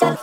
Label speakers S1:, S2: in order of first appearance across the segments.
S1: Nelson.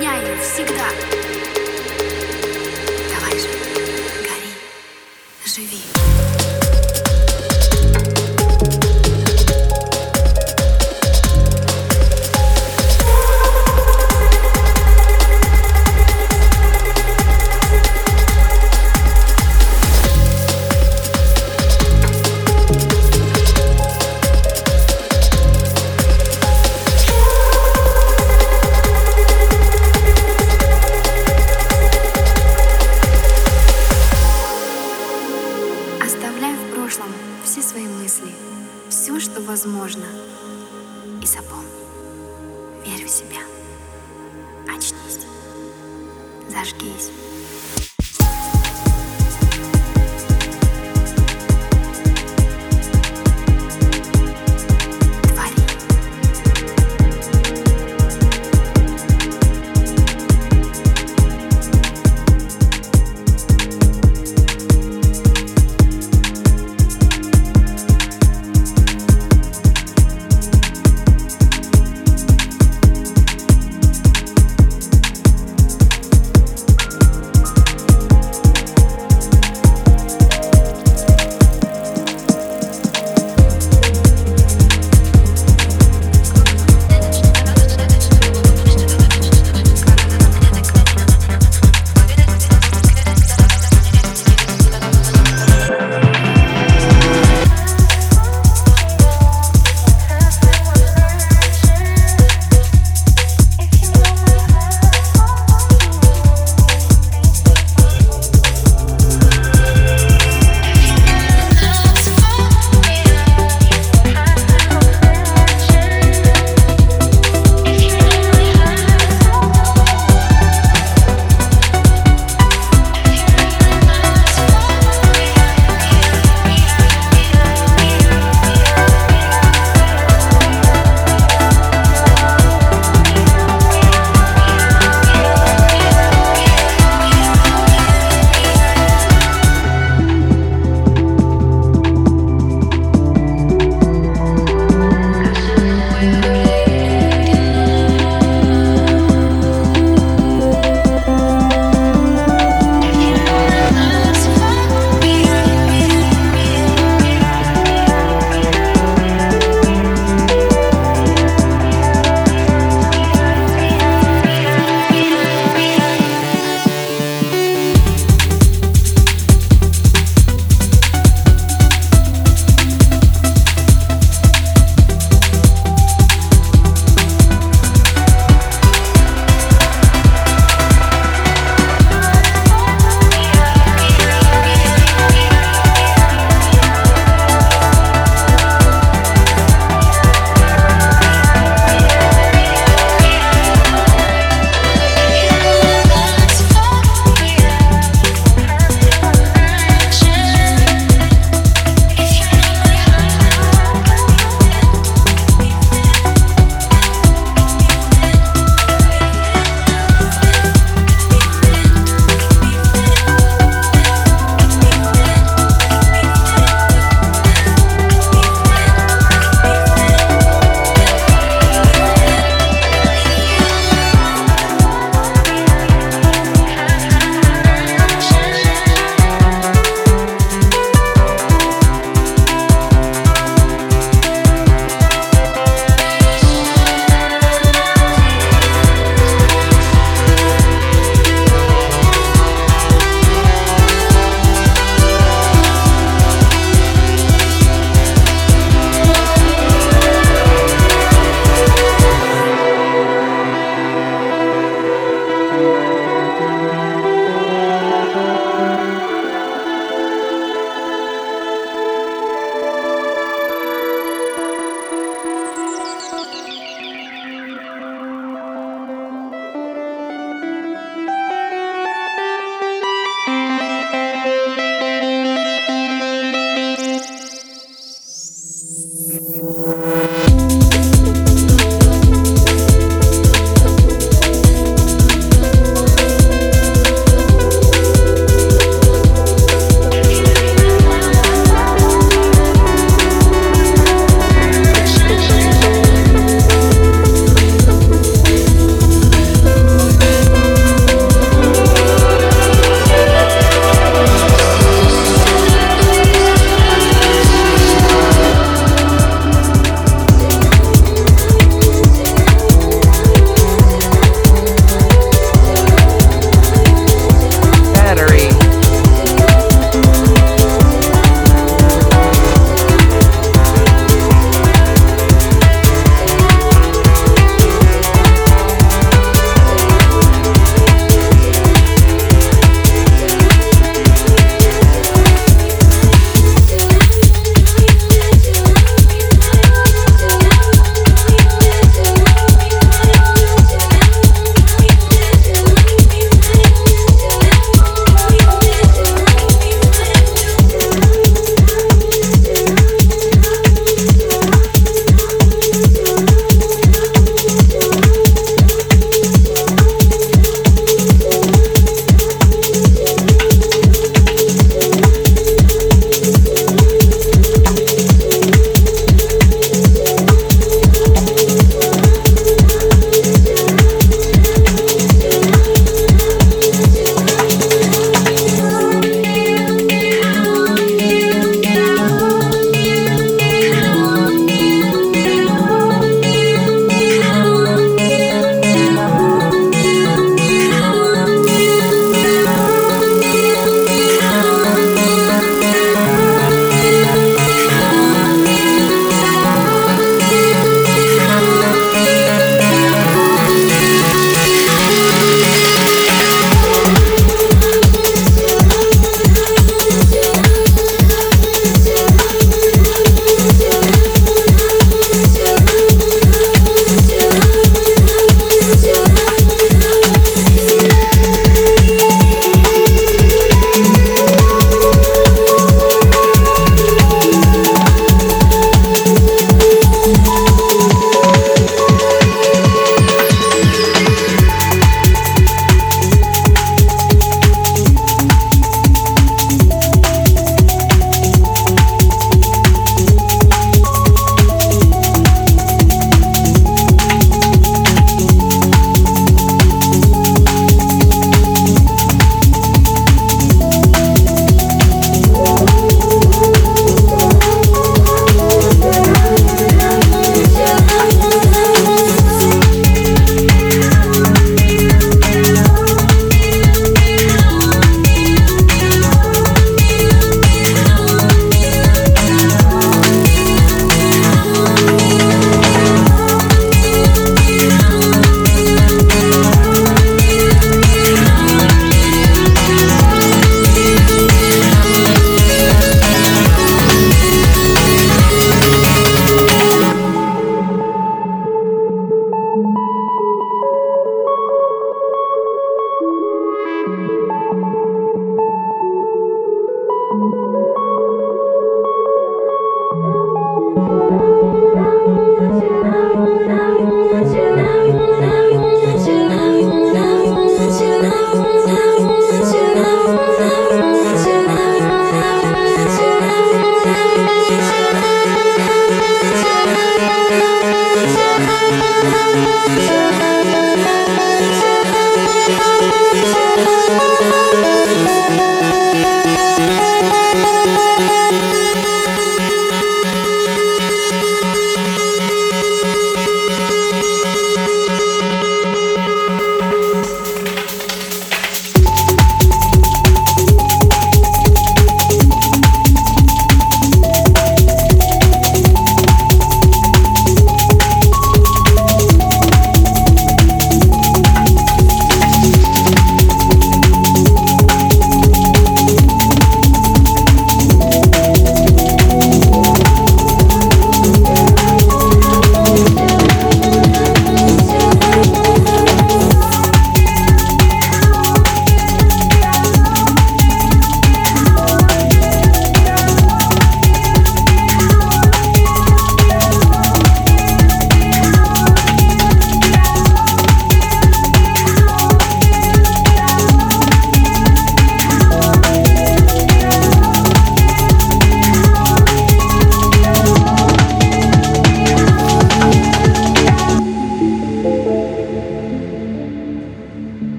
S1: Меняй ее всегда. Давай же, гори, живи.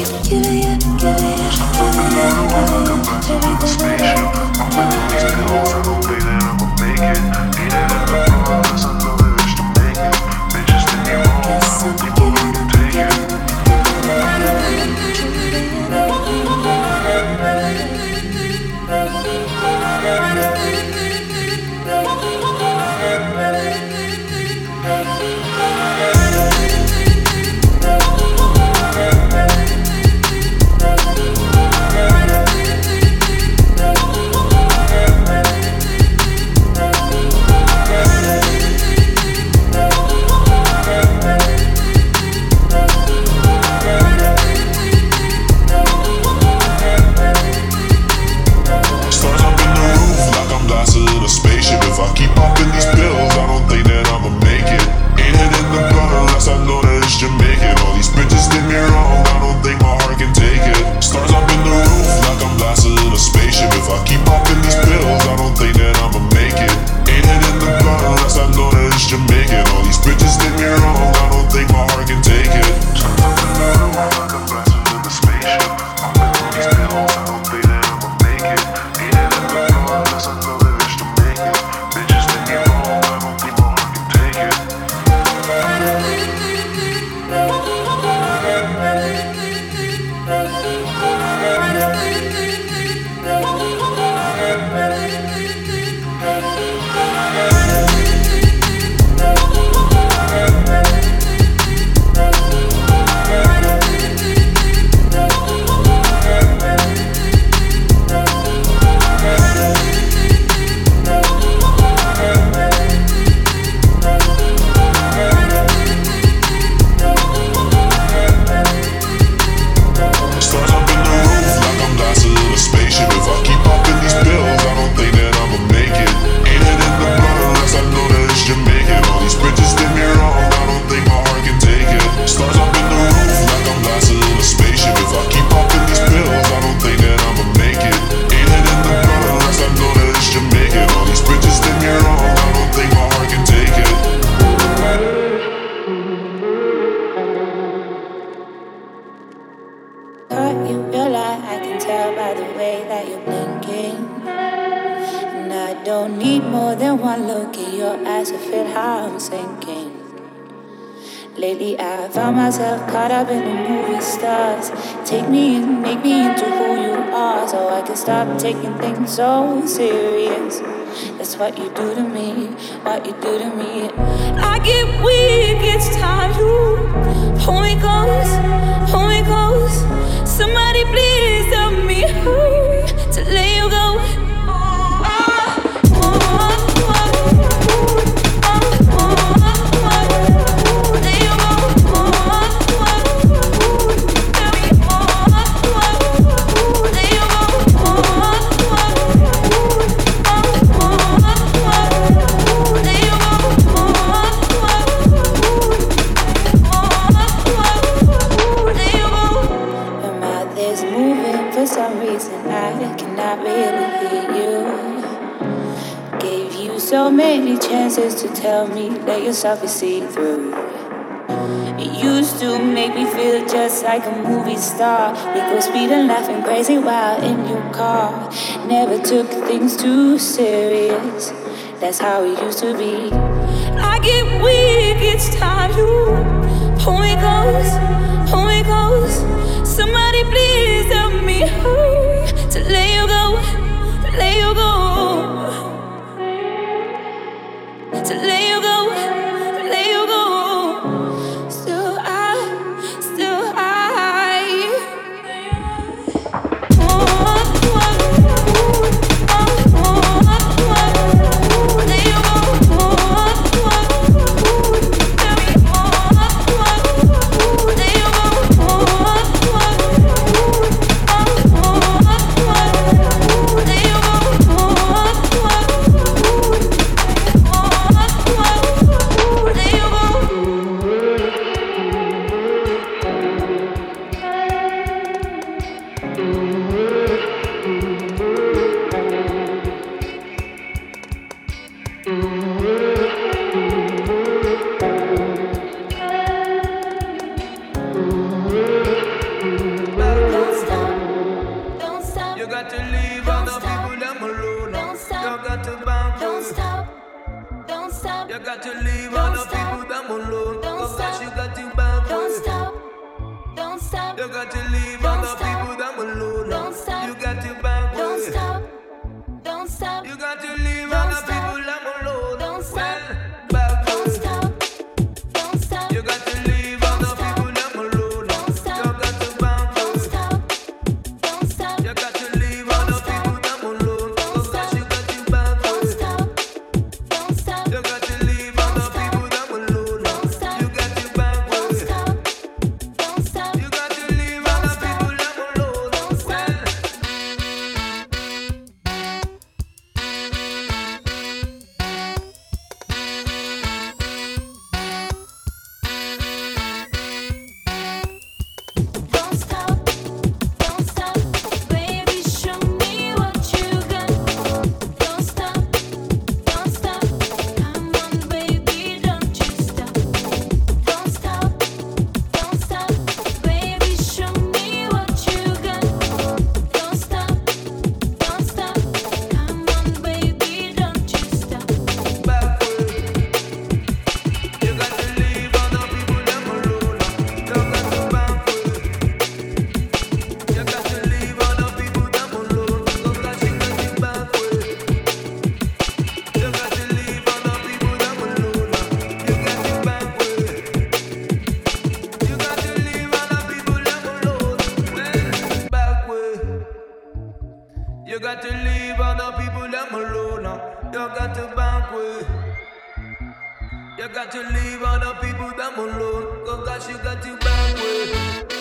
S2: Keep giving you, giving you, giving you, giving you everything that me that yourself is see through. It used to make me feel just like a movie
S3: star.
S4: We go speeding, laughing crazy while in your car. Never took things too serious. That's how it used to be. I get weak each time you pull me close, pull me close. Somebody please tell me to let you go, let you go to let got to leave all the people them alone. Uh. You got to back way. You got to leave all the people them alone. Cause you got to back
S3: way.